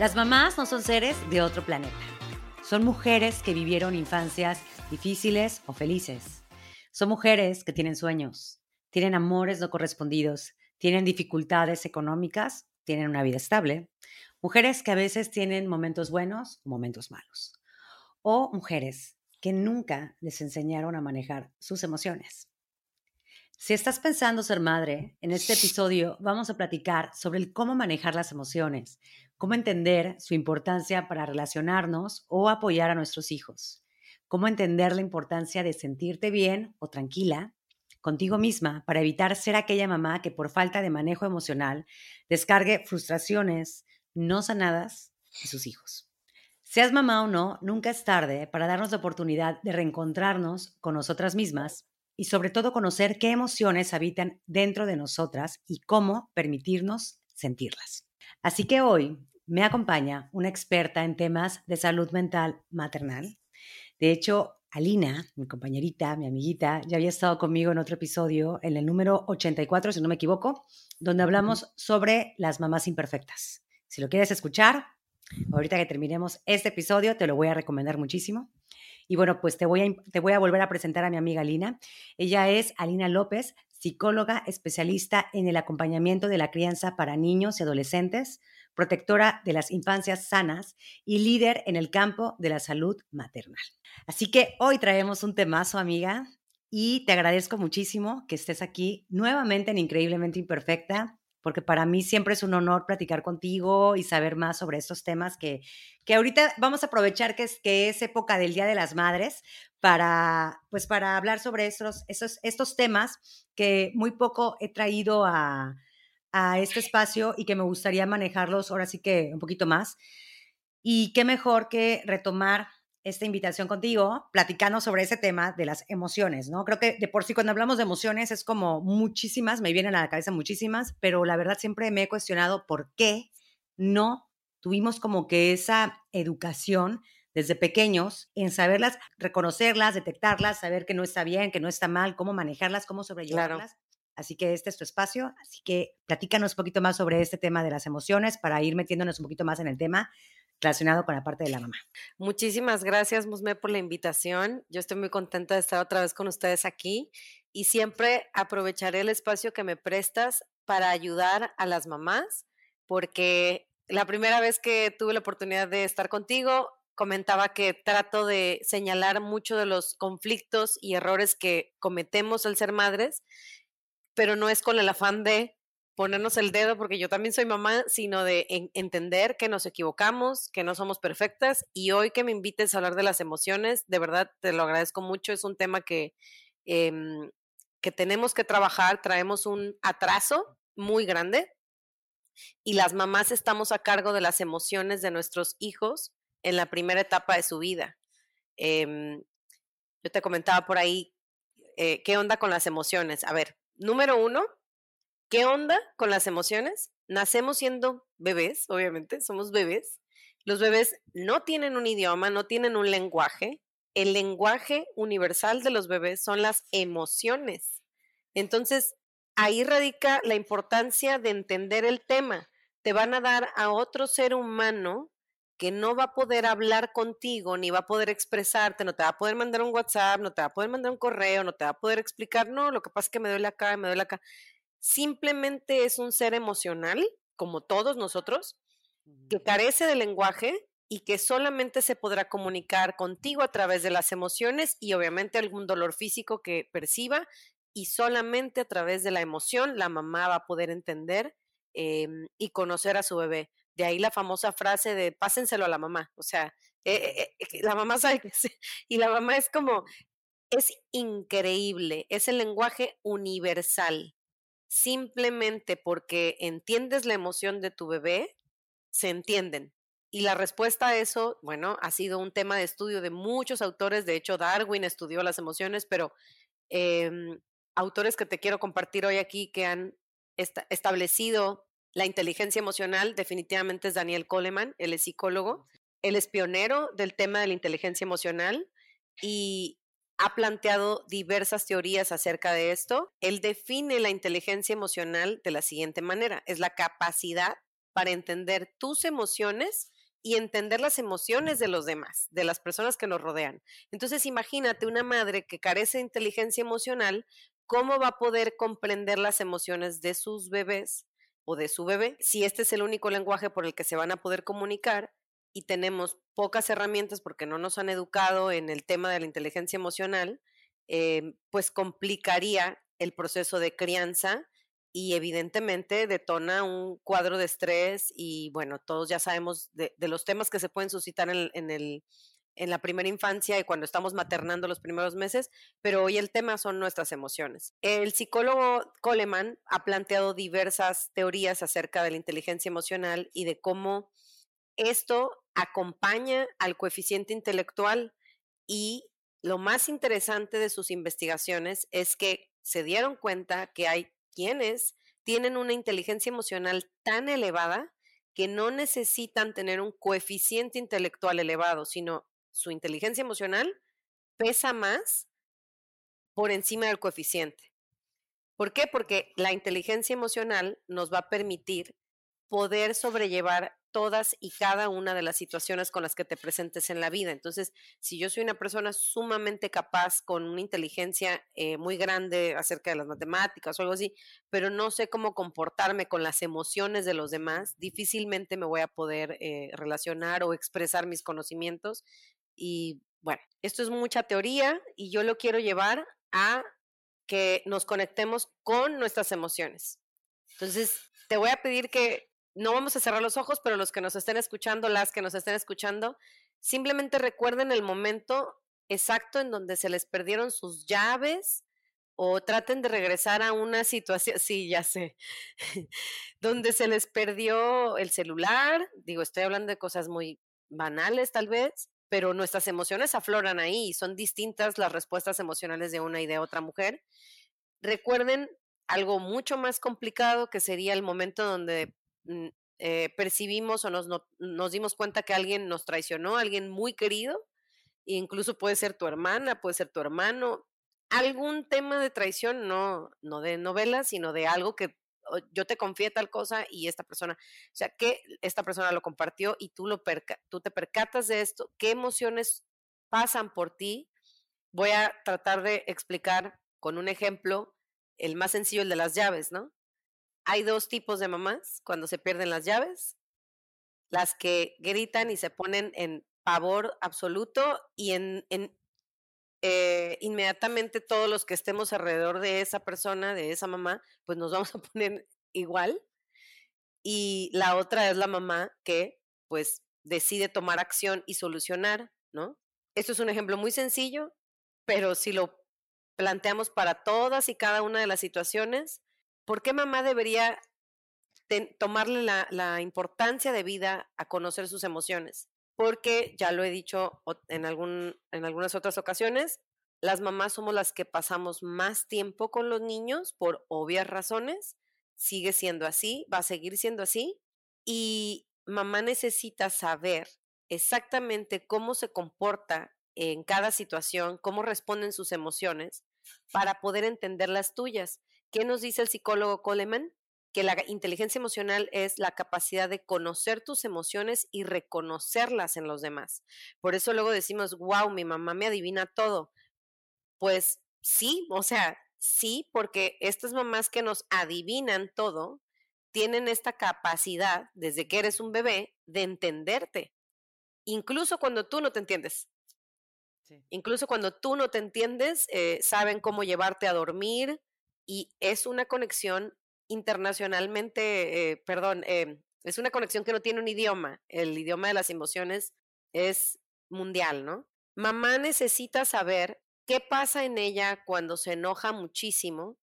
Las mamás no son seres de otro planeta. Son mujeres que vivieron infancias difíciles o felices. Son mujeres que tienen sueños, tienen amores no correspondidos, tienen dificultades económicas, tienen una vida estable. Mujeres que a veces tienen momentos buenos o momentos malos. O mujeres que nunca les enseñaron a manejar sus emociones. Si estás pensando ser madre, en este episodio vamos a platicar sobre el cómo manejar las emociones, cómo entender su importancia para relacionarnos o apoyar a nuestros hijos, cómo entender la importancia de sentirte bien o tranquila contigo misma para evitar ser aquella mamá que por falta de manejo emocional descargue frustraciones no sanadas de sus hijos. Seas mamá o no, nunca es tarde para darnos la oportunidad de reencontrarnos con nosotras mismas y sobre todo conocer qué emociones habitan dentro de nosotras y cómo permitirnos sentirlas. Así que hoy me acompaña una experta en temas de salud mental maternal. De hecho, Alina, mi compañerita, mi amiguita, ya había estado conmigo en otro episodio, en el número 84, si no me equivoco, donde hablamos sobre las mamás imperfectas. Si lo quieres escuchar, ahorita que terminemos este episodio, te lo voy a recomendar muchísimo. Y bueno, pues te voy, a, te voy a volver a presentar a mi amiga Alina. Ella es Alina López, psicóloga especialista en el acompañamiento de la crianza para niños y adolescentes, protectora de las infancias sanas y líder en el campo de la salud maternal. Así que hoy traemos un temazo, amiga, y te agradezco muchísimo que estés aquí nuevamente en Increíblemente Imperfecta porque para mí siempre es un honor platicar contigo y saber más sobre estos temas que, que ahorita vamos a aprovechar que es, que es época del Día de las Madres para, pues para hablar sobre estos, estos, estos temas que muy poco he traído a, a este espacio y que me gustaría manejarlos ahora sí que un poquito más. Y qué mejor que retomar esta invitación contigo, platicando sobre ese tema de las emociones, ¿no? Creo que de por sí cuando hablamos de emociones es como muchísimas, me vienen a la cabeza muchísimas, pero la verdad siempre me he cuestionado por qué no tuvimos como que esa educación desde pequeños en saberlas, reconocerlas, detectarlas, saber que no está bien, que no está mal, cómo manejarlas, cómo sobrellevarlas. Así que este es tu espacio. Así que platícanos un poquito más sobre este tema de las emociones para ir metiéndonos un poquito más en el tema relacionado con la parte de la mamá. Muchísimas gracias, Musme, por la invitación. Yo estoy muy contenta de estar otra vez con ustedes aquí y siempre aprovecharé el espacio que me prestas para ayudar a las mamás, porque la primera vez que tuve la oportunidad de estar contigo, comentaba que trato de señalar mucho de los conflictos y errores que cometemos al ser madres, pero no es con el afán de ponernos el dedo, porque yo también soy mamá, sino de entender que nos equivocamos, que no somos perfectas. Y hoy que me invites a hablar de las emociones, de verdad te lo agradezco mucho. Es un tema que, em, que tenemos que trabajar. Traemos un atraso muy grande y las mamás estamos a cargo de las emociones de nuestros hijos en la primera etapa de su vida. Em, yo te comentaba por ahí, eh, ¿qué onda con las emociones? A ver, número uno, ¿Qué onda con las emociones? Nacemos siendo bebés, obviamente, somos bebés. Los bebés no tienen un idioma, no tienen un lenguaje. El lenguaje universal de los bebés son las emociones. Entonces, ahí radica la importancia de entender el tema. Te van a dar a otro ser humano que no va a poder hablar contigo, ni va a poder expresarte, no te va a poder mandar un WhatsApp, no te va a poder mandar un correo, no te va a poder explicar, no, lo que pasa es que me duele acá, me duele acá simplemente es un ser emocional, como todos nosotros, que carece de lenguaje y que solamente se podrá comunicar contigo a través de las emociones y obviamente algún dolor físico que perciba y solamente a través de la emoción la mamá va a poder entender em, y conocer a su bebé. De ahí la famosa frase de pásenselo a la mamá. O sea, eh, eh, eh, la mamá sabe que y la mamá es como, es increíble, es el lenguaje universal simplemente porque entiendes la emoción de tu bebé, se entienden. Y la respuesta a eso, bueno, ha sido un tema de estudio de muchos autores. De hecho, Darwin estudió las emociones, pero em, autores que te quiero compartir hoy aquí que han establecido la inteligencia emocional, definitivamente es Daniel Coleman, él es psicólogo. Él es pionero del tema de la inteligencia emocional y ha planteado diversas teorías acerca de esto. Él define la inteligencia emocional de la siguiente manera. Es la capacidad para entender tus emociones y entender las emociones de los demás, de las personas que nos rodean. Entonces, imagínate una madre que carece de inteligencia emocional, ¿cómo va a poder comprender las emociones de sus bebés o de su bebé si este es el único lenguaje por el que se van a poder comunicar y tenemos pocas herramientas porque no nos han educado en el tema de la inteligencia emocional? Eh, pues complicaría el proceso de crianza y evidentemente detona un cuadro de estrés y bueno, todos ya sabemos de, los temas que se pueden suscitar en, en, el, en la primera infancia y cuando estamos maternando los primeros meses, pero hoy el tema son nuestras emociones. El psicólogo Coleman ha planteado diversas teorías acerca de la inteligencia emocional y de cómo esto acompaña al coeficiente intelectual y lo más interesante de sus investigaciones es que se dieron cuenta que hay quienes tienen una inteligencia emocional tan elevada que no necesitan tener un coeficiente intelectual elevado, sino su inteligencia emocional pesa más por encima del coeficiente. ¿Por qué? Porque la inteligencia emocional nos va a permitir poder sobrellevar todas y cada una de las situaciones con las que te presentes en la vida. Entonces, si yo soy una persona sumamente capaz, con una inteligencia eh, muy grande acerca de las matemáticas o algo así, pero no sé cómo comportarme con las emociones de los demás, difícilmente me voy a poder eh, relacionar o expresar mis conocimientos. Y bueno, esto es mucha teoría y yo lo quiero llevar a que nos conectemos con nuestras emociones. Entonces, te voy a pedir que no vamos a cerrar los ojos, pero los que nos estén escuchando, las que nos estén escuchando, simplemente recuerden el momento exacto en donde se les perdieron sus llaves o traten de regresar a una situación, sí, ya sé, donde se les perdió el celular, digo, estoy hablando de cosas muy banales tal vez, pero nuestras emociones afloran ahí y son distintas las respuestas emocionales de una y de otra mujer. Recuerden algo mucho más complicado que sería el momento donde Mm, eh, percibimos o nos, dimos cuenta que alguien nos traicionó, alguien muy querido, incluso puede ser tu hermana, puede ser tu hermano, algún tema de traición, no, no de novela, sino de algo que yo te confié tal cosa y esta persona, o sea, que esta persona lo compartió y tú, lo tú te percatas de esto, qué emociones pasan por ti. Voy a tratar de explicar con un ejemplo, el más sencillo, el de las llaves, ¿no? hay dos tipos de mamás cuando se pierden las llaves. Las que gritan y se ponen en pavor absoluto y en, eh, inmediatamente todos los que estemos alrededor de esa persona, de esa mamá, pues nos vamos a poner igual. Y la otra es la mamá que pues decide tomar acción y solucionar, ¿no? Esto es un ejemplo muy sencillo, pero si lo planteamos para todas y cada una de las situaciones, ¿Por qué mamá debería tomarle la, importancia de vida a conocer sus emociones? Porque, ya lo he dicho en, algún, en algunas otras ocasiones, las mamás somos las que pasamos más tiempo con los niños por obvias razones. Sigue siendo así, va a seguir siendo así. Y mamá necesita saber exactamente cómo se comporta en cada situación, cómo responden sus emociones, para poder entender las tuyas. ¿Qué nos dice el psicólogo Coleman? Que la inteligencia emocional es la capacidad de conocer tus emociones y reconocerlas en los demás. Por eso luego decimos, wow, mi mamá me adivina todo. Pues sí, o sea, sí, porque estas mamás que nos adivinan todo tienen esta capacidad, desde que eres un bebé, de entenderte, incluso cuando tú no te entiendes. Incluso cuando tú no te entiendes, eh, saben cómo llevarte a dormir, y es una conexión internacionalmente, eh, perdón, eh, es una conexión que no tiene un idioma. El idioma de las emociones es mundial, ¿no? Mamá necesita saber qué pasa en ella cuando se enoja muchísimo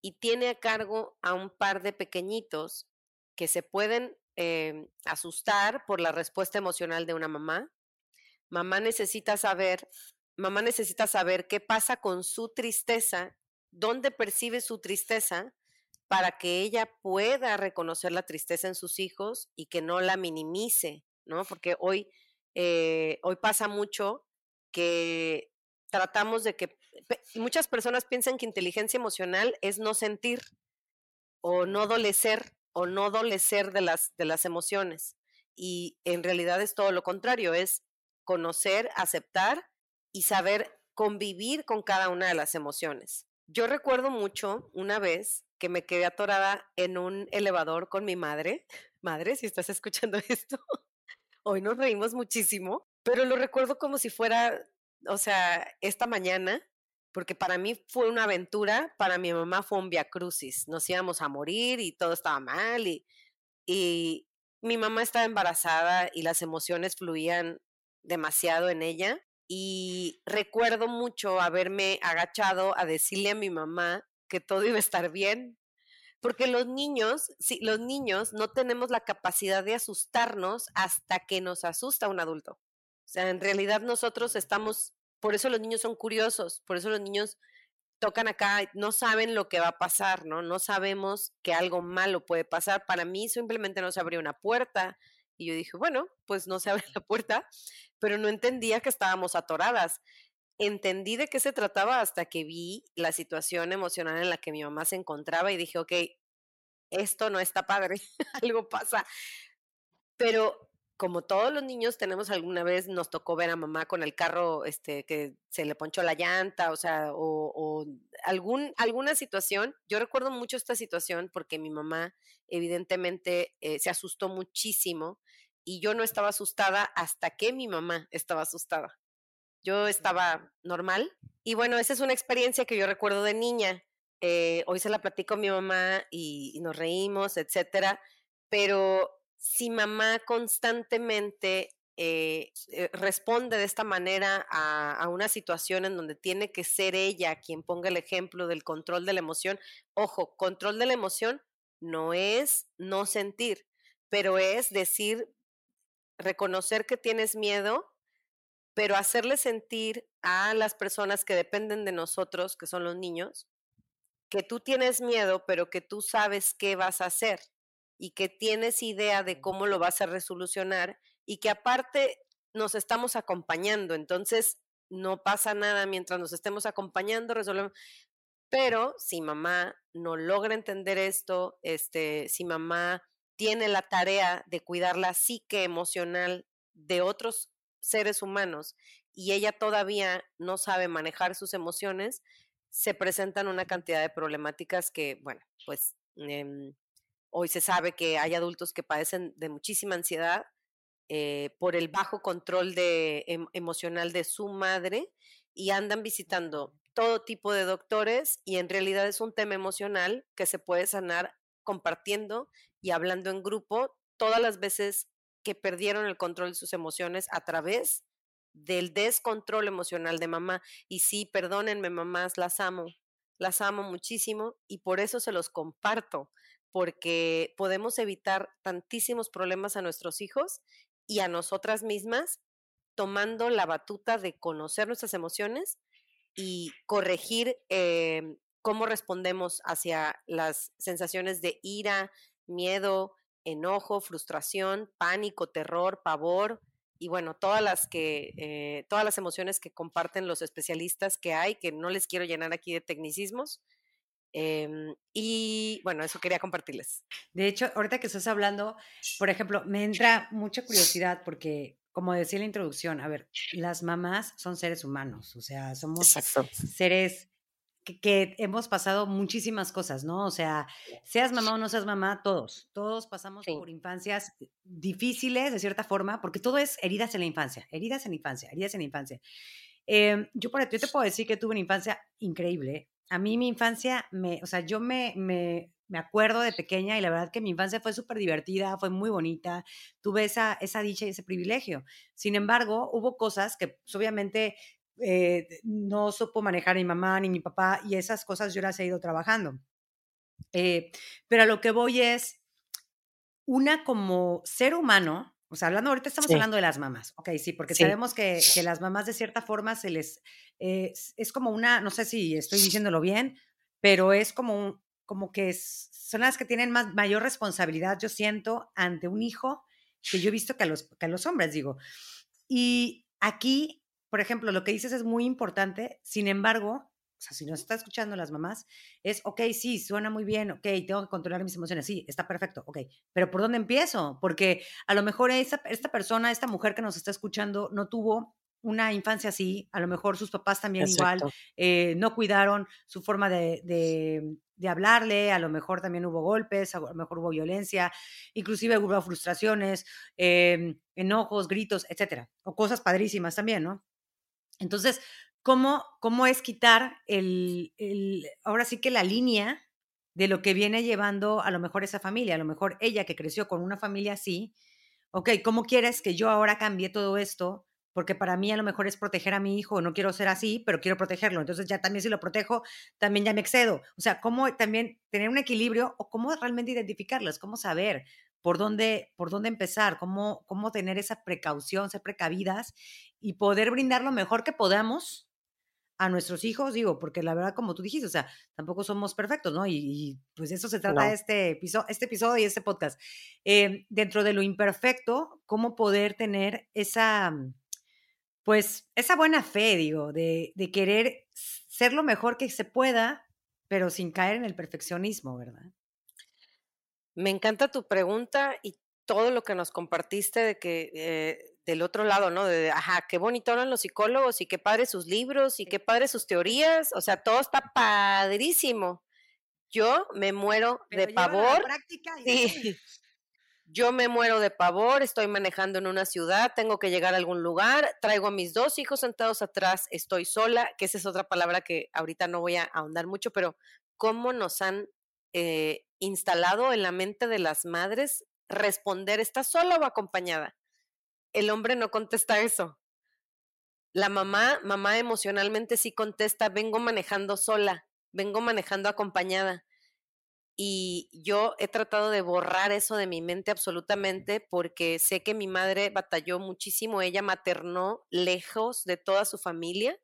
y tiene a cargo a un par de pequeñitos que se pueden eh, asustar por la respuesta emocional de una mamá. Mamá necesita saber, mamá necesita saber qué pasa con su tristeza dónde percibe su tristeza para que ella pueda reconocer la tristeza en sus hijos y que no la minimice, ¿no? Porque hoy, eh, hoy pasa mucho que tratamos de que muchas personas piensan que inteligencia emocional es no sentir o no dolecer, o no dolecer de las, de las emociones. Y en realidad es todo lo contrario, es conocer, aceptar y saber convivir con cada una de las emociones. Yo recuerdo mucho una vez que me quedé atorada en un elevador con mi madre. Madre, si estás escuchando esto, hoy nos reímos muchísimo, pero lo recuerdo como si fuera, o sea, esta mañana, porque para mí fue una aventura, para mi mamá fue un viacrucis. Nos íbamos a morir y todo estaba mal y, y mi mamá estaba embarazada y las emociones fluían demasiado en ella y recuerdo mucho haberme agachado a decirle a mi mamá que todo iba a estar bien. Porque los niños, sí, los niños no tenemos la capacidad de asustarnos hasta que nos asusta un adulto. O sea, en realidad nosotros estamos, por eso los niños son curiosos, por eso los niños tocan acá, no saben lo que va a pasar, ¿no? No sabemos que algo malo puede pasar. Para mí simplemente no se abrió una puerta, y yo dije, bueno, pues no se abre la puerta, pero no entendía que estábamos atoradas. Entendí de qué se trataba hasta que vi la situación emocional en la que mi mamá se encontraba y dije, ok, esto no está padre, algo pasa. Pero como todos los niños tenemos alguna vez, nos tocó ver a mamá con el carro este, que se le ponchó la llanta, o sea, o, algún, alguna situación. Yo recuerdo mucho esta situación porque mi mamá evidentemente eh, se asustó muchísimo y yo no estaba asustada hasta que mi mamá estaba asustada. Yo estaba normal y bueno, esa es una experiencia que yo recuerdo de niña. Eh, hoy se la platico a mi mamá y, y nos reímos, etcétera, pero si mamá constantemente eh, eh, responde de esta manera a, una situación en donde tiene que ser ella quien ponga el ejemplo del control de la emoción, ojo, control de la emoción no es no sentir, pero es decir, reconocer que tienes miedo, pero hacerle sentir a las personas que dependen de nosotros, que son los niños, que tú tienes miedo, pero que tú sabes qué vas a hacer y que tienes idea de cómo lo vas a resolucionar y que aparte nos estamos acompañando. Entonces, no pasa nada mientras nos estemos acompañando, resolvemos. Pero si mamá no logra entender esto, este, si mamá tiene la tarea de cuidar la psique emocional de otros seres humanos y ella todavía no sabe manejar sus emociones, se presentan una cantidad de problemáticas que, bueno, pues em, Hoy se sabe que hay adultos que padecen de muchísima ansiedad eh, por el bajo control de, em, emocional de su madre y andan visitando todo tipo de doctores y en realidad es un tema emocional que se puede sanar compartiendo y hablando en grupo todas las veces que perdieron el control de sus emociones a través del descontrol emocional de mamá. Y sí, perdónenme mamás, las amo, las amo muchísimo y por eso se los comparto, porque podemos evitar tantísimos problemas a nuestros hijos y a nosotras mismas tomando la batuta de conocer nuestras emociones y corregir em, cómo respondemos hacia las sensaciones de ira, miedo, enojo, frustración, pánico, terror, pavor y bueno, todas las que eh, todas las emociones que comparten los especialistas que hay, que no les quiero llenar aquí de tecnicismos, Em, y bueno, eso quería compartirles. De hecho, ahorita que estás hablando, por ejemplo, me entra mucha curiosidad porque, como decía en la introducción, a ver, las mamás son seres humanos, o sea, somos seres que, hemos pasado muchísimas cosas, ¿no? O sea, seas mamá o no seas mamá, todos, todos pasamos por infancias difíciles de cierta forma, porque todo es heridas en la infancia, heridas en la infancia, heridas en la infancia. Em, yo, por, yo te puedo decir que tuve una infancia increíble, a mí mi infancia, me, o sea, yo me, me, me acuerdo de pequeña y la verdad que mi infancia fue súper divertida, fue muy bonita, tuve esa, esa dicha y ese privilegio. Sin embargo, hubo cosas que pues, obviamente eh, no supo manejar mi mamá ni mi papá y esas cosas yo las he ido trabajando. Eh, pero a lo que voy es, una como ser humano, o sea, hablando, ahorita estamos hablando de las mamás, ok, sí, porque sabemos que, que, las mamás de cierta forma se les, eh, es, como una, no sé si estoy diciéndolo bien, pero es como, como que son las que tienen más, mayor responsabilidad, yo siento, ante un hijo que yo he visto que a los, que a los hombres, digo. Y aquí, por ejemplo, lo que dices es muy importante, sin embargo, o sea, si nos está escuchando las mamás, es, ok, sí, suena muy bien, ok, tengo que controlar mis emociones, sí, está perfecto, ok, pero ¿por dónde empiezo? Porque a lo mejor esta, esta persona, esta mujer que nos está escuchando, no tuvo una infancia así, a lo mejor sus papás también igual, eh, no cuidaron su forma de, de, hablarle, a lo mejor también hubo golpes, a lo mejor hubo violencia, inclusive hubo frustraciones, em, enojos, gritos, etcétera, o cosas padrísimas también, ¿no? Entonces, cómo, cómo es quitar el, el, ahora sí que la línea de lo que viene llevando a lo mejor esa familia, a lo mejor ella que creció con una familia así, ok, ¿cómo quieres que yo ahora cambie todo esto? Porque para mí a lo mejor es proteger a mi hijo, no quiero ser así, pero quiero protegerlo. Entonces ya también si lo protejo, también ya me excedo. O sea, cómo también tener un equilibrio o cómo realmente identificarlas, cómo saber por dónde, por dónde empezar, cómo, cómo tener esa precaución, ser precavidas y poder brindar lo mejor que podamos a nuestros hijos, digo, porque la verdad, como tú dijiste, o sea, tampoco somos perfectos, ¿no? Y, pues eso se trata este, episodio, este episodio y este podcast. Eh, dentro de lo imperfecto, cómo poder tener esa, mm, pues, esa buena fe, digo, de, de querer ser lo mejor que se pueda, pero sin caer en el perfeccionismo, ¿verdad? Me encanta tu pregunta y todo lo que nos compartiste de que eh, del otro lado, ¿no? De, ajá, qué bonito hablan los psicólogos y qué padre sus libros y qué padre sus teorías, o sea, todo está padrísimo. Yo me muero de pavor. Sí. Yo me muero de pavor, estoy manejando en una ciudad, tengo que llegar a algún lugar, traigo a mis dos hijos sentados atrás, estoy sola, que esa es otra palabra que ahorita no voy a ahondar mucho, pero cómo nos han eh, instalado en la mente de las madres responder, ¿está sola o acompañada? el hombre no contesta eso. La mamá, mamá emocionalmente sí contesta, vengo manejando sola, vengo manejando acompañada. Y yo he tratado de borrar eso de mi mente absolutamente porque sé que mi madre batalló muchísimo, ella maternó lejos de toda su familia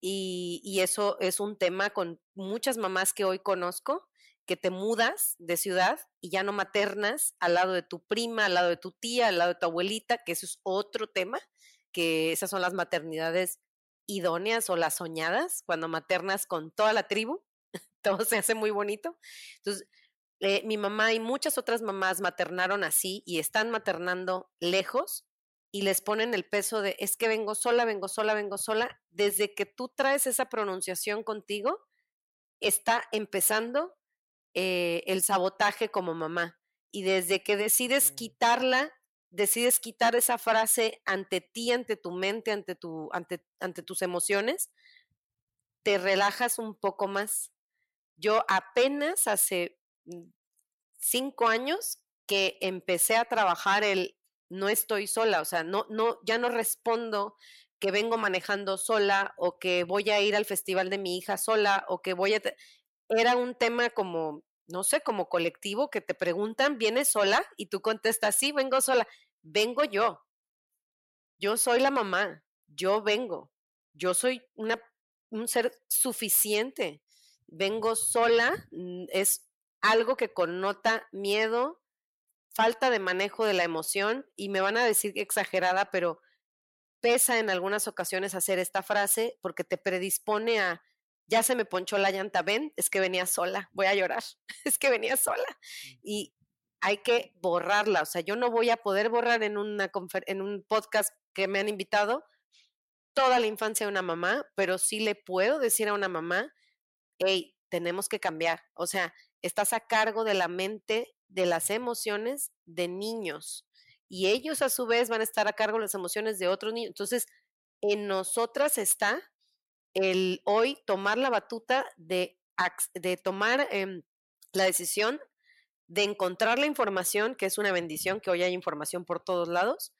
y, y eso es un tema con muchas mamás que hoy conozco que te mudas de ciudad y ya no maternas al lado de tu prima, al lado de tu tía, al lado de tu abuelita, que eso es otro tema, que esas son las maternidades idóneas o las soñadas, cuando maternas con toda la tribu, todo se hace muy bonito. Entonces, eh, mi mamá y muchas otras mamás maternaron así y están maternando lejos y les ponen el peso de es que vengo sola, vengo sola, vengo sola. Desde que tú traes esa pronunciación contigo, está empezando eh, el sabotaje como mamá. Y desde que decides quitarla, decides quitar esa frase ante ti, ante tu mente, ante, tu, ante, ante tus emociones, te relajas un poco más. Yo apenas hace mm, cinco años que empecé a trabajar el no estoy sola, o sea, no, no, ya no respondo que vengo manejando sola o que voy a ir al festival de mi hija sola o que voy a era un tema como, no sé, como colectivo que te preguntan, ¿vienes sola? Y tú contestas, sí, vengo sola. Vengo yo. Yo soy la mamá. Yo vengo. Yo soy una, un ser suficiente. Vengo sola. Mm, es algo que connota miedo, falta de manejo de la emoción y me van a decir exagerada, pero pesa en algunas ocasiones hacer esta frase porque te predispone a ya se me ponchó la llanta, ven, es que venía sola, voy a llorar, es que venía sola. Mm. Y hay que borrarla, o sea, yo no voy a poder borrar en, una en un podcast que me han invitado toda la infancia de una mamá, pero sí le puedo decir a una mamá, hey, tenemos que cambiar, o sea, estás a cargo de la mente, de las emociones de niños y ellos a su vez van a estar a cargo de las emociones de otros niños. Entonces, en nosotras está el hoy tomar la batuta de, de tomar em, la decisión de encontrar la información, que es una bendición, que hoy hay información por todos lados.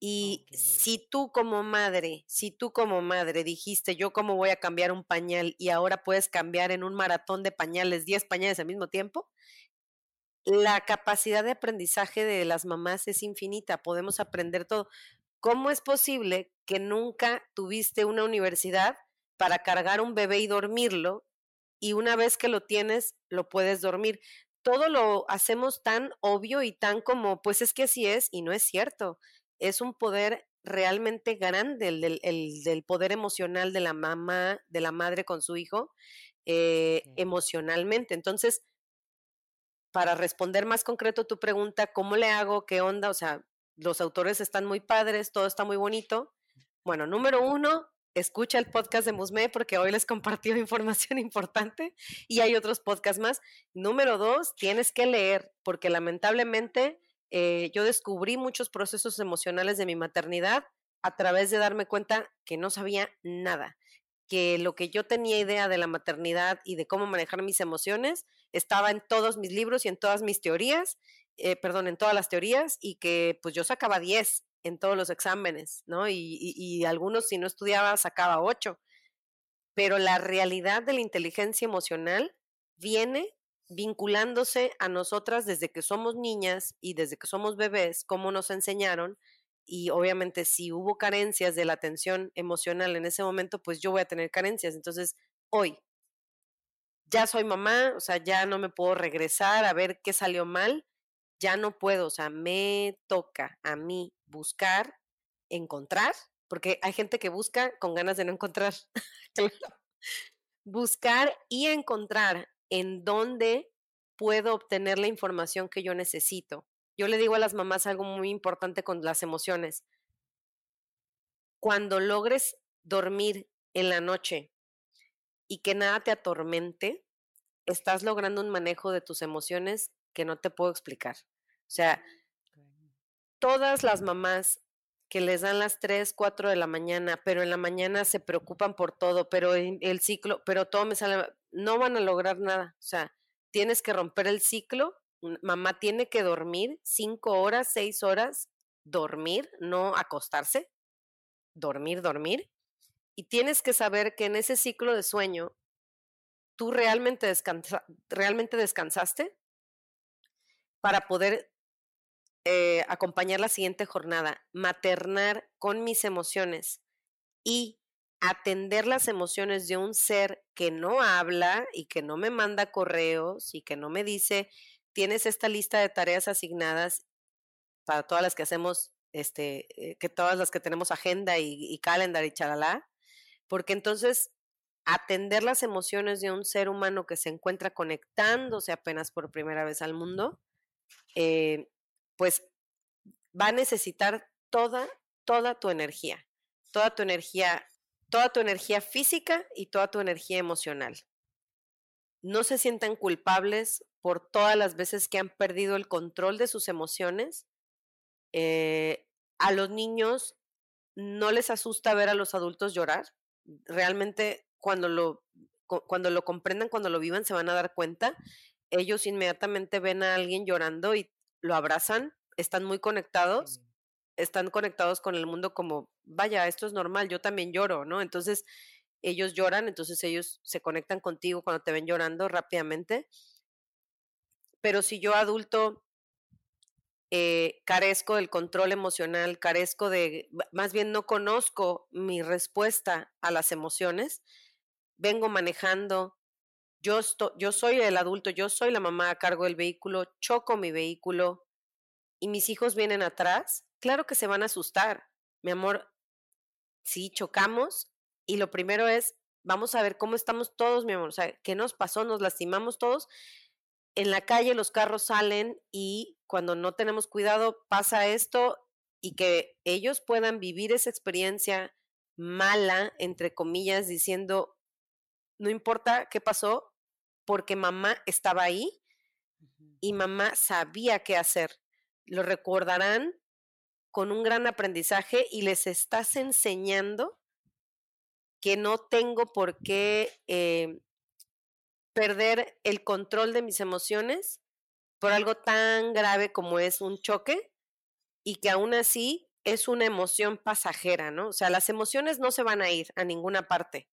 Y si tú como madre, si tú como madre dijiste, yo cómo voy a cambiar un pañal y ahora puedes cambiar en un maratón de pañales 10 pañales al mismo tiempo, la capacidad de aprendizaje de las mamás es infinita, podemos aprender todo. ¿Cómo es posible que nunca tuviste una universidad para cargar un bebé y dormirlo, y una vez que lo tienes, lo puedes dormir. Todo lo hacemos tan obvio y tan como, pues es que así es, y no es cierto. Es un poder realmente grande, el del, poder emocional de la mamá, de la madre con su hijo, eh, emocionalmente. Entonces, para responder más concreto tu pregunta, ¿cómo le hago? ¿Qué onda? O sea, los autores están muy padres, todo está muy bonito. Bueno, número uno, escucha el podcast de Musme porque hoy les compartió información importante y hay otros podcasts más. Número dos, tienes que leer porque lamentablemente eh, yo descubrí muchos procesos emocionales de mi maternidad a través de darme cuenta que no sabía nada, que lo que yo tenía idea de la maternidad y de cómo manejar mis emociones estaba en todos mis libros y en todas mis teorías, eh, perdón, en todas las teorías y que pues yo sacaba 10 en todos los exámenes, ¿no? Y, algunos si no estudiaba sacaba 8. Pero la realidad de la inteligencia emocional viene vinculándose a nosotras desde que somos niñas y desde que somos bebés, como nos enseñaron, y obviamente si hubo carencias de la atención emocional en ese momento, pues yo voy a tener carencias. Entonces, hoy ya soy mamá, o sea, ya no me puedo regresar a ver qué salió mal, ya no puedo, o sea, me toca a mí buscar, encontrar, porque hay gente que busca con ganas de no encontrar. buscar y encontrar en dónde puedo obtener la información que yo necesito. Yo le digo a las mamás algo muy importante con las emociones. Cuando logres dormir en la noche y que nada te atormente, estás logrando un manejo de tus emociones que no te puedo explicar. O sea, todas las mamás que les dan las 3, 4 de la mañana, pero en la mañana se preocupan por todo, pero el ciclo, pero todo me sale, no van a lograr nada. O sea, tienes que romper el ciclo, mamá tiene que dormir 5 horas, 6 horas, dormir, no acostarse, dormir, dormir. Y tienes que saber que en ese ciclo de sueño, tú realmente, realmente descansaste para poder eh, acompañar la siguiente jornada, maternar con mis emociones y atender las emociones de un ser que no habla y que no me manda correos y que no me dice, tienes esta lista de tareas asignadas para todas las que hacemos, este, eh, que todas las que tenemos agenda y, y calendar y chalala, porque entonces atender las emociones de un ser humano que se encuentra conectándose apenas por primera vez al mundo, eh, pues va a necesitar toda, toda tu energía, toda tu energía, toda tu energía física y toda tu energía emocional. No se sientan culpables por todas las veces que han perdido el control de sus emociones. Eh, a los niños no les asusta ver a los adultos llorar. Realmente cuando lo, cuando lo comprendan, cuando lo vivan, se van a dar cuenta. Ellos inmediatamente ven a alguien llorando y lo abrazan, están muy conectados, están conectados con el mundo como, vaya, esto es normal, yo también lloro, ¿no? Entonces, ellos lloran, entonces ellos se conectan contigo cuando te ven llorando rápidamente. Pero si yo adulto eh, carezco del control emocional, carezco de, más bien no conozco mi respuesta a las emociones, vengo manejando yo, yo soy el adulto, yo soy la mamá a cargo del vehículo, choco mi vehículo y mis hijos vienen atrás, claro que se van a asustar. Mi amor, sí, chocamos y lo primero es, vamos a ver cómo estamos todos, mi amor, o sea, ¿qué nos pasó? ¿Nos lastimamos todos? En la calle los carros salen y cuando no tenemos cuidado pasa esto y que ellos puedan vivir esa experiencia mala, entre comillas, diciendo, no importa qué pasó, porque mamá estaba ahí y mamá sabía qué hacer. Lo recordarán con un gran aprendizaje y les estás enseñando que no tengo por qué eh, perder el control de mis emociones por algo tan grave como es un choque y que aún así es una emoción pasajera, ¿no? O sea, las emociones no se van a ir a ninguna parte.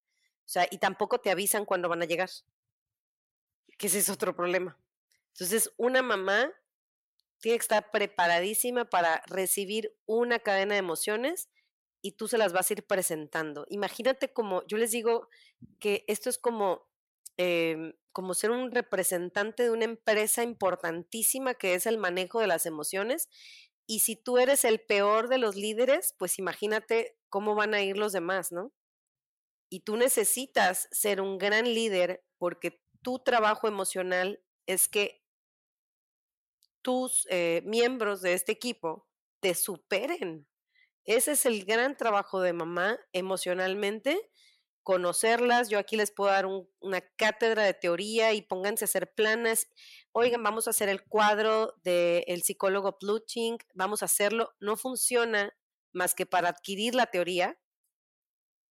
O sea, y tampoco te avisan cuando van a llegar. Que ese es otro problema. Entonces, una mamá tiene que estar preparadísima para recibir una cadena de emociones y tú se las vas a ir presentando. Imagínate como, yo les digo que esto es como, em, como ser un representante de una empresa importantísima que es el manejo de las emociones Y si tú eres el peor de los líderes, pues imagínate cómo van a ir los demás, ¿no? Y tú necesitas ser un gran líder porque tu trabajo emocional es que tus eh, miembros de este equipo te superen. Ese es el gran trabajo de mamá emocionalmente, conocerlas. Yo aquí les puedo dar una cátedra de teoría y pónganse a hacer planas. Oigan, vamos a hacer el cuadro del psicólogo Pluching, vamos a hacerlo. No funciona más que para adquirir la teoría,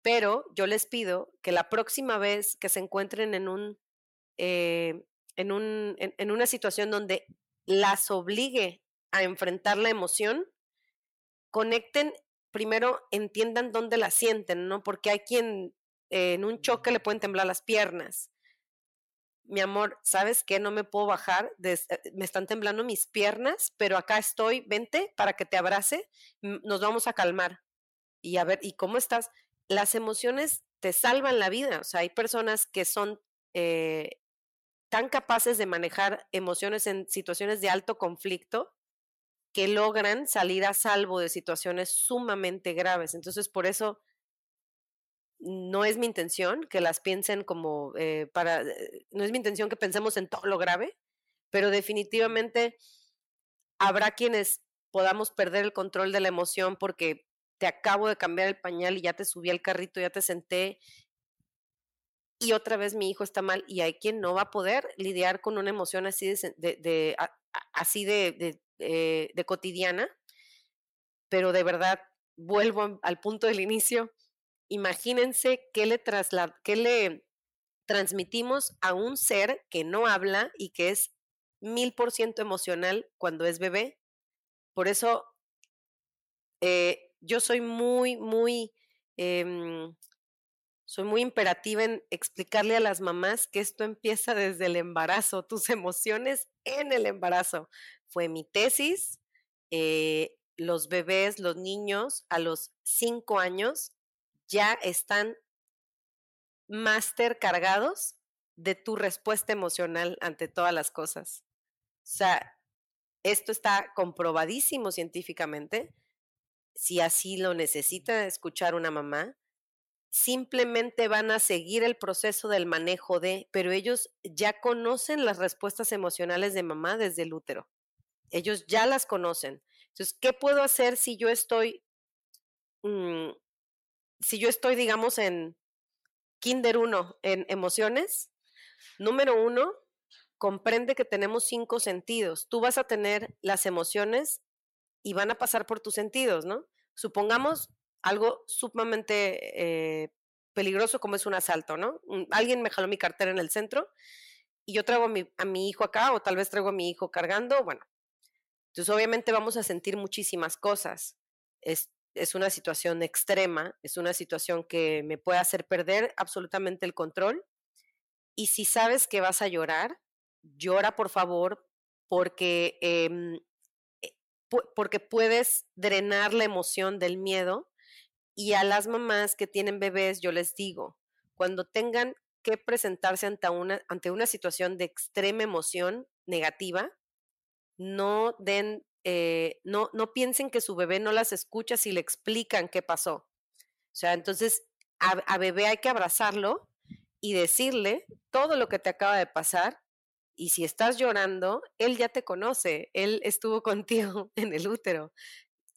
pero yo les pido que la próxima vez que se encuentren en un, eh, en, un en una situación donde las obligue a enfrentar la emoción, conecten, primero entiendan dónde la sienten, ¿no? Porque hay quien en un choque le pueden temblar las piernas. Mi amor, ¿sabes qué? No me puedo bajar, eh, me están temblando mis piernas, pero acá estoy, vente para que te abrace, nos vamos a calmar. Y a ver, ¿y cómo estás? Las emociones te salvan la vida, o sea, hay personas que son eh, tan capaces de manejar emociones en situaciones de alto conflicto que logran salir a salvo de situaciones sumamente graves. Entonces, por eso no es mi intención que las piensen como eh, para, eh, no es mi intención que pensemos en todo lo grave, pero definitivamente habrá quienes podamos perder el control de la emoción porque te acabo de cambiar el pañal y ya te subí al carrito, ya te senté y otra vez mi hijo está mal y hay quien no va a poder lidiar con una emoción así de, así eh, de, cotidiana, pero de verdad vuelvo al punto del inicio. Imagínense qué le, qué le transmitimos a un ser que no habla y que es mil por ciento emocional cuando es bebé. Por eso eh, yo soy muy, muy, em, soy muy imperativa en explicarle a las mamás que esto empieza desde el embarazo, tus emociones en el embarazo fue mi tesis. Eh, los bebés, los niños a los cinco años ya están máster cargados de tu respuesta emocional ante todas las cosas. O sea, esto está comprobadísimo científicamente. Si así lo necesita escuchar una mamá, simplemente van a seguir el proceso del manejo de, pero ellos ya conocen las respuestas emocionales de mamá desde el útero. Ellos ya las conocen. Entonces, ¿qué puedo hacer si yo estoy, mm, si yo estoy, digamos, en Kinder 1, en emociones? Número uno, comprende que tenemos cinco sentidos. Tú vas a tener las emociones y van a pasar por tus sentidos, ¿no? Supongamos algo sumamente eh, peligroso como es un asalto, ¿no? Alguien me jaló mi cartera en el centro y yo traigo a mi, hijo acá o tal vez traigo a mi hijo cargando, bueno, entonces, obviamente vamos a sentir muchísimas cosas. Es, una situación extrema, es una situación que me puede hacer perder absolutamente el control. Y si sabes que vas a llorar, llora por favor, porque, em, porque puedes drenar la emoción del miedo. Y a las mamás que tienen bebés, yo les digo, cuando tengan que presentarse ante una, ante una situación de extrema emoción negativa, no den, eh, no, no piensen que su bebé no las escucha si le explican qué pasó. O sea, entonces a, bebé hay que abrazarlo y decirle todo lo que te acaba de pasar. Y si estás llorando, él ya te conoce, él estuvo contigo en el útero.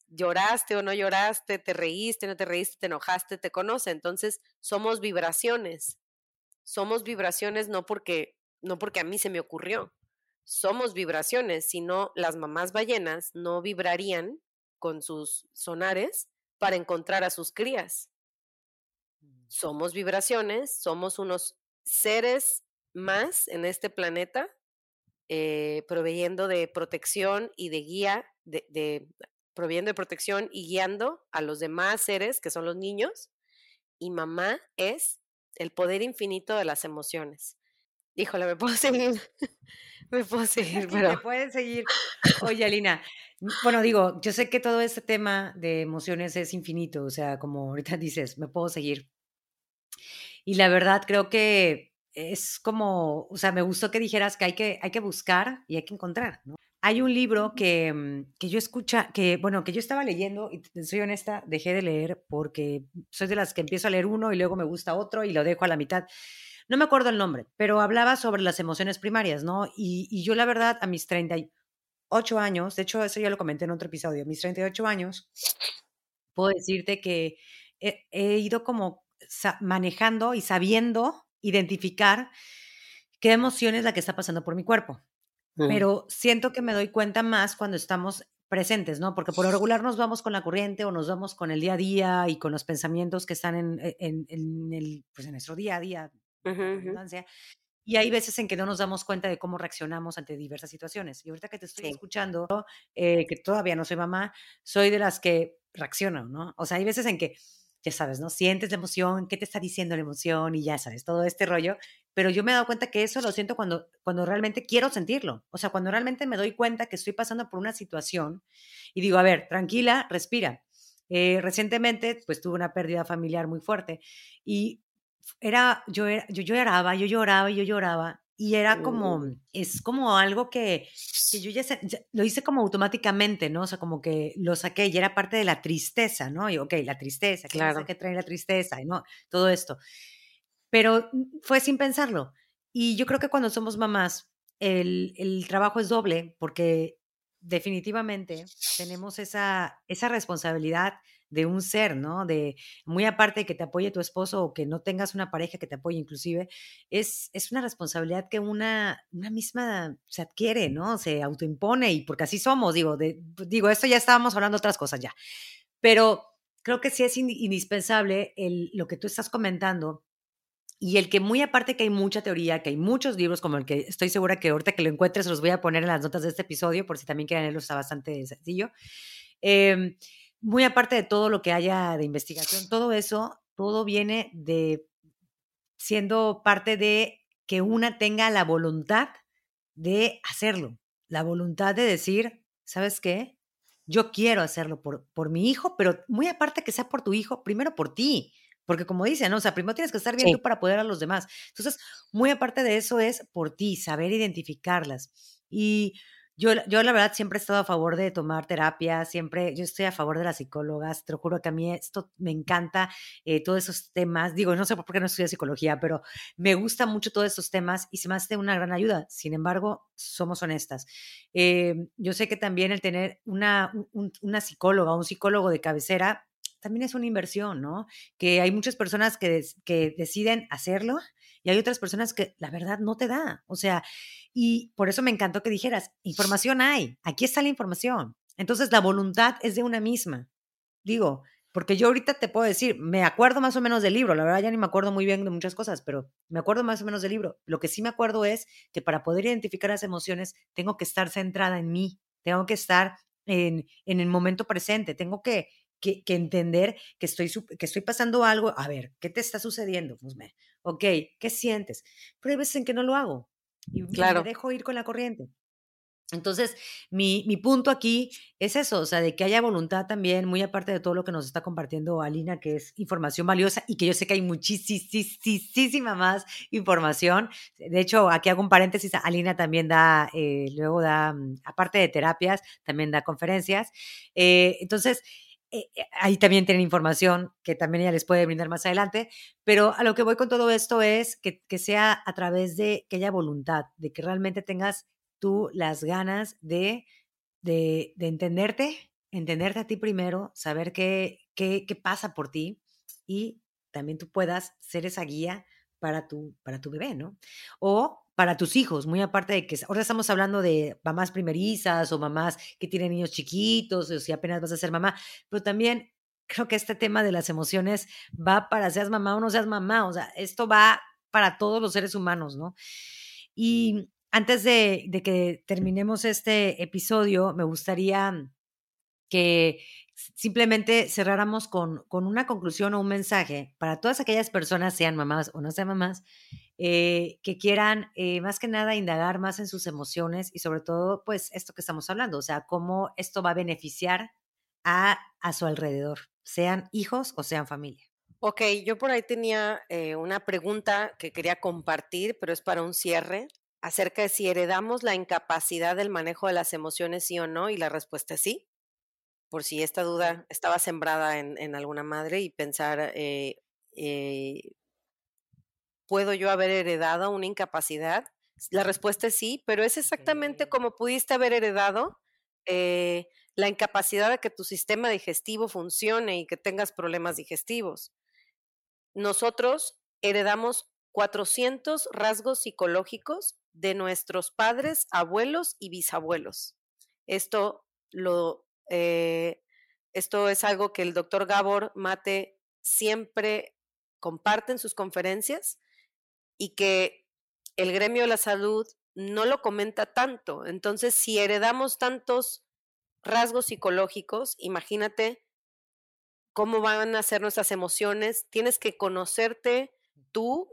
Lloraste o no lloraste, te reíste, no te reíste, te enojaste, te conoce. Entonces, somos vibraciones. Somos vibraciones no porque no porque a mí se me ocurrió, somos vibraciones, si no las mamás ballenas no vibrarían con sus sonares para encontrar a sus crías. Mm. Somos vibraciones, somos unos seres más en este planeta, eh, proveyendo de protección y de guía, de, de, proveyendo de protección y guiando a los demás seres, que son los niños, y mamá es el poder infinito de las emociones. Híjole, me puedo seguir. me puedo seguir, pero. Me pueden seguir. Oye, Alina, bueno, digo, yo sé que todo este tema de emociones es infinito, o sea, como ahorita dices, me puedo seguir. Y la verdad, creo que es como, o sea, me gustó que dijeras que hay que, hay que buscar y hay que encontrar, ¿no? hay un libro que, mm, que yo escucha, que bueno, que yo estaba leyendo y soy honesta, dejé de leer porque soy de las que empiezo a leer uno y luego me gusta otro y lo dejo a la mitad. No me acuerdo el nombre, pero hablaba sobre las emociones primarias, ¿no? Y, y yo la verdad a mis 38 años, de hecho eso ya lo comenté en otro episodio, a mis 38 años, puedo decirte que he, he ido como manejando y sabiendo identificar qué emoción es la que está pasando por mi cuerpo. Mm. Pero siento que me doy cuenta más cuando estamos presentes, ¿no? Porque por lo regular nos vamos con la corriente o nos vamos con el día a día y con los pensamientos que están en, e, en, en el, pues en nuestro día a día, y hay veces en que no nos damos cuenta de cómo reaccionamos ante diversas situaciones. Y ahorita que te estoy escuchando, eh, que todavía no soy mamá, soy de las que reaccionan, ¿no? O sea, hay veces en que ya sabes, ¿no? Sientes la emoción, qué te está diciendo la emoción y ya sabes, todo este rollo. Pero yo me he dado cuenta que eso lo siento cuando, cuando realmente quiero sentirlo. O sea, cuando realmente me doy cuenta que estoy pasando por una situación y digo, a ver, tranquila, respira. Eh, recientemente, pues tuve una pérdida familiar muy fuerte y era, yo, yo lloraba, yo lloraba yo lloraba y era como, mm. es como algo que, que yo ya, lo hice como automáticamente, ¿no? O sea, como que lo saqué y era parte de la tristeza, ¿no? Y ok, la tristeza, claro. que trae la tristeza? Y no, todo esto. Pero mm, fue sin pensarlo. Y yo creo que cuando somos mamás, el, el trabajo es doble porque definitivamente tenemos esa, esa responsabilidad de un ser, ¿no? De muy aparte que te apoye tu esposo o que no tengas una pareja que te apoye inclusive, es, es una responsabilidad que una, una misma se adquiere, ¿no? Se autoimpone y porque así somos, digo, de, digo, esto ya estábamos hablando otras cosas ya, pero creo que sí es indispensable el, lo que tú estás comentando y el que muy aparte que hay mucha teoría, que hay muchos libros como el que estoy segura que ahorita que lo encuentres los voy a poner en las notas de este episodio por si también quieren leerlo, está bastante sencillo. Eh, muy aparte de todo lo que haya de investigación, todo eso, todo viene de siendo parte de que una tenga la voluntad de hacerlo, la voluntad de decir, ¿sabes qué? Yo quiero hacerlo por, por mi hijo, pero muy aparte que sea por tu hijo, primero por ti, porque como dicen, ¿no? o sea, primero tienes que estar bien tú para poder a los demás. Entonces, muy aparte de eso es por ti, saber identificarlas. Y yo, yo la verdad siempre he estado a favor de tomar terapia, siempre, yo estoy a favor de las psicólogas, te lo juro que a mí esto me encanta, eh, todos esos temas, digo, no sé por qué no estudio psicología, pero me gusta mucho todos esos temas y se me hace una gran ayuda. Sin embargo, somos honestas. Eh, yo sé que también el tener una, una psicóloga, un psicólogo de cabecera, también es una inversión, ¿no? Que hay muchas personas que, que deciden hacerlo y hay otras personas que la verdad no te da. O sea, y por eso me encantó que dijeras, información hay, aquí está la información. Entonces la voluntad es de una misma. Digo, porque yo ahorita te puedo decir, me acuerdo más o menos del libro, la verdad ya ni me acuerdo muy bien de muchas cosas, pero me acuerdo más o menos del libro. Lo que sí me acuerdo es que para poder identificar las emociones tengo que estar centrada en mí, tengo que estar en, en el momento presente, tengo que que, entender que estoy, que estoy pasando algo. A ver, ¿qué te está sucediendo? Pues me, ok, ¿qué sientes? Pero hay veces en que no lo hago y, claro. me dejo ir con la corriente. Entonces, mi, mi, punto aquí es eso, o sea, de que haya voluntad también, muy aparte de todo lo que nos está compartiendo Alina, que es información valiosa y que yo sé que hay muchísima más información. De hecho, aquí hago un paréntesis, Alina también da, eh, luego da, mm, aparte de terapias, también da conferencias. Eh, entonces, eh, eh, ahí también tienen información que también ella les puede brindar más adelante, pero a lo que voy con todo esto es que, que sea a través de que haya voluntad, de que realmente tengas tú las ganas de, de, de entenderte, entenderte a ti primero, saber qué, qué, qué pasa por ti y también tú puedas ser esa guía para tu, para tu bebé, ¿no? O para tus hijos, muy aparte de que ahora estamos hablando de mamás primerizas o mamás que tienen niños chiquitos o si apenas vas a ser mamá, pero también creo que este tema de las emociones va para seas mamá o no seas mamá, o sea, esto va para todos los seres humanos, ¿no? Y antes de, de que terminemos este episodio, me gustaría que simplemente cerráramos con, con, una conclusión o un mensaje para todas aquellas personas, sean mamás o no sean mamás, eh, que quieran eh, más que nada indagar más en sus emociones y sobre todo, pues, esto que estamos hablando, o sea, cómo esto va a beneficiar a, a su alrededor, sean hijos o sean familia. Ok, yo por ahí tenía eh, una pregunta que quería compartir, pero es para un cierre. acerca de si heredamos la incapacidad del manejo de las emociones, sí o no, y la respuesta es sí. Por si esta duda estaba sembrada en, alguna madre y pensar, eh, ¿puedo yo haber heredado una incapacidad? La respuesta es sí, pero es exactamente como pudiste haber heredado eh, la incapacidad de que tu sistema digestivo funcione y que tengas problemas digestivos. Nosotros heredamos 400 rasgos psicológicos de nuestros padres, abuelos y bisabuelos. Esto lo eh, esto es algo que el doctor Gabor Mate siempre comparte en sus conferencias y que el gremio de la salud no lo comenta tanto. Entonces, si heredamos tantos rasgos psicológicos, imagínate cómo van a ser nuestras emociones. Tienes que conocerte tú,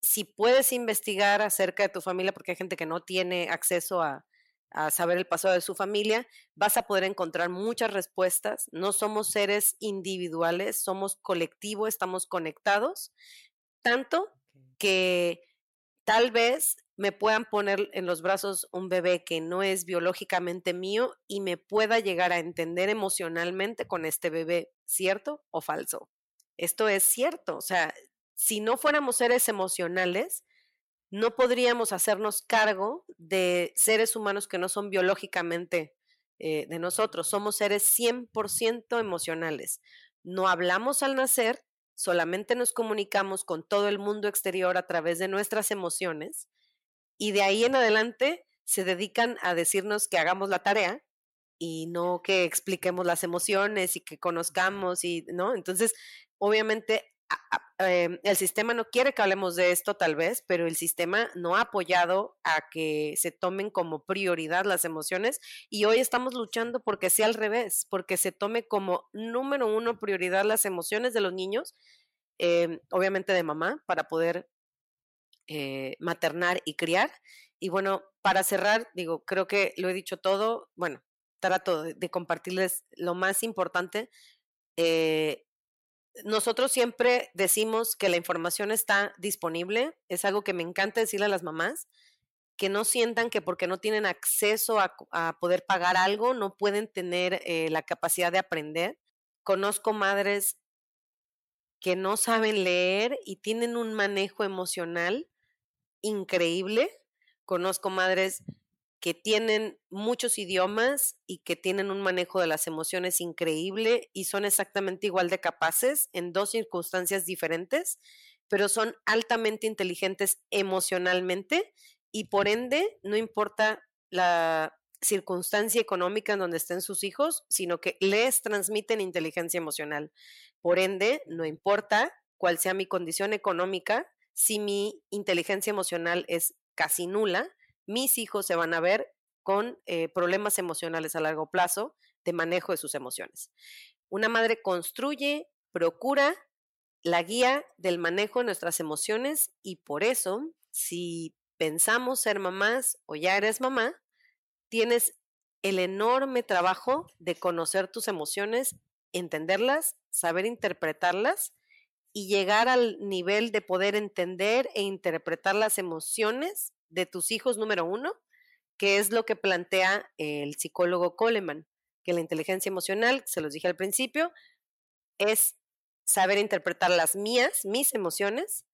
si puedes investigar acerca de tu familia, porque hay gente que no tiene acceso a, a saber el pasado de su familia, vas a poder encontrar muchas respuestas. No somos seres individuales, somos colectivo, estamos conectados, tanto que tal vez me puedan poner en los brazos un bebé que no es biológicamente mío y me pueda llegar a entender emocionalmente con este bebé, ¿cierto o falso? Esto es cierto, o sea, si no fuéramos seres emocionales, no podríamos hacernos cargo de seres humanos que no son biológicamente eh, de nosotros. Somos seres 100% emocionales. No hablamos al nacer, solamente nos comunicamos con todo el mundo exterior a través de nuestras emociones y de ahí en adelante se dedican a decirnos que hagamos la tarea y no que expliquemos las emociones y que conozcamos y no entonces obviamente Em, el sistema no quiere que hablemos de esto tal vez, pero el sistema no ha apoyado a que se tomen como prioridad las emociones y hoy estamos luchando porque sea al revés, porque se tome como número uno prioridad las emociones de los niños, em, obviamente de mamá, para poder eh, maternar y criar. Y bueno, para cerrar, digo, creo que lo he dicho todo, bueno, trato de, compartirles lo más importante. Eh, nosotros siempre decimos que la información está disponible, es algo que me encanta decirle a las mamás, que no sientan que porque no tienen acceso a, poder pagar algo, no pueden tener eh, la capacidad de aprender. Conozco madres que no saben leer y tienen un manejo emocional increíble. Conozco madres que tienen muchos idiomas y que tienen un manejo de las emociones increíble y son exactamente igual de capaces en dos circunstancias diferentes, pero son altamente inteligentes emocionalmente y por ende no importa la circunstancia económica en donde estén sus hijos, sino que les transmiten inteligencia emocional. Por ende, no importa cuál sea mi condición económica, si mi inteligencia emocional es casi nula, mis hijos se van a ver con eh, problemas emocionales a largo plazo de manejo de sus emociones. Una madre construye, procura la guía del manejo de nuestras emociones y por eso, si pensamos ser mamás o ya eres mamá, tienes el enorme trabajo de conocer tus emociones, entenderlas, saber interpretarlas y llegar al nivel de poder entender e interpretar las emociones de tus hijos número uno, que es lo que plantea el psicólogo Coleman, que la inteligencia emocional, se los dije al principio, es saber interpretar las mías, mis emociones,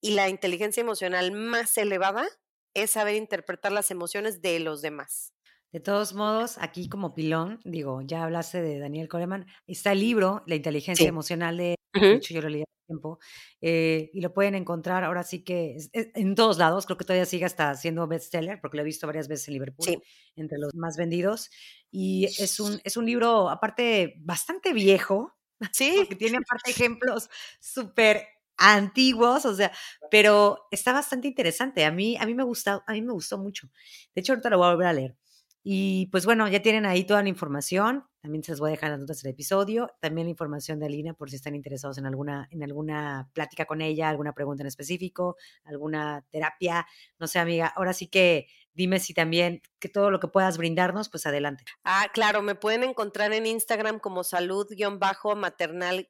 y la inteligencia emocional más elevada es saber interpretar las emociones de los demás. De todos modos, aquí como pilón, digo, ya hablaste de Daniel Coleman, está el libro, La inteligencia emocional de, de hecho yo lo leí tiempo, eh, y lo pueden encontrar ahora sí que en todos lados, creo que todavía sigue hasta siendo bestseller, porque lo he visto varias veces en Liverpool, entre los más vendidos, y es un, es un libro aparte bastante viejo, sí. que tiene aparte ejemplos súper antiguos, o sea, pero está bastante interesante. A mí, a mí me gusta, a mí me gustó mucho. De hecho, ahorita lo voy a volver a leer. Y pues bueno, ya tienen ahí toda la información. También se les voy a dejar las notas del episodio. También la información de Alina por si están interesados en alguna, en alguna plática con ella, alguna pregunta en específico, alguna terapia. No sé, amiga. Ahora sí que dime si también que todo lo que puedas brindarnos, pues adelante. Ah, claro, me pueden encontrar en Instagram como salud-maternal-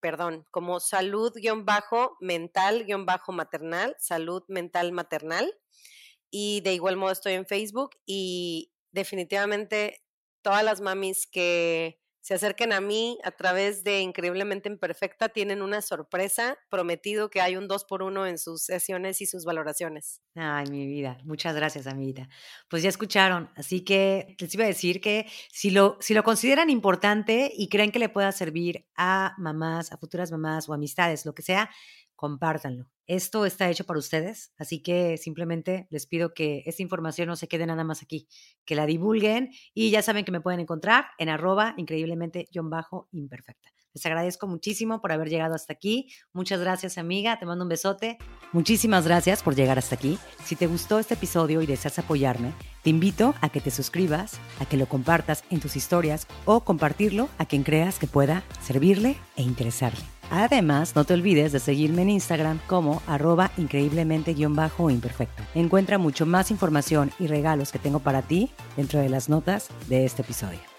perdón, como salud-mental-maternal, salud mental maternal. Y de igual modo estoy en Facebook y definitivamente todas las mamis que se acerquen a mí a través de Increíblemente Imperfecta tienen una sorpresa, prometido que hay un dos por uno en sus sesiones y sus valoraciones. Ay, mi vida, muchas gracias, amiguita. Pues ya escucharon, así que les iba a decir que si lo, si lo consideran importante y creen que le pueda servir a mamás, a futuras mamás o amistades, lo que sea, compártanlo. Esto está hecho para ustedes, así que simplemente les pido que esta información no se quede nada más aquí, que la divulguen y ya saben que me pueden encontrar en arroba increíblemente-imperfecta. Les agradezco muchísimo por haber llegado hasta aquí. Muchas gracias, amiga. Te mando un besote. Muchísimas gracias por llegar hasta aquí. Si te gustó este episodio y deseas apoyarme, te invito a que te suscribas, a que lo compartas en tus historias o compartirlo a quien creas que pueda servirle e interesarle. Además, no te olvides de seguirme en Instagram como arroba increíblemente-imperfecto. Encuentra mucho más información y regalos que tengo para ti dentro de las notas de este episodio.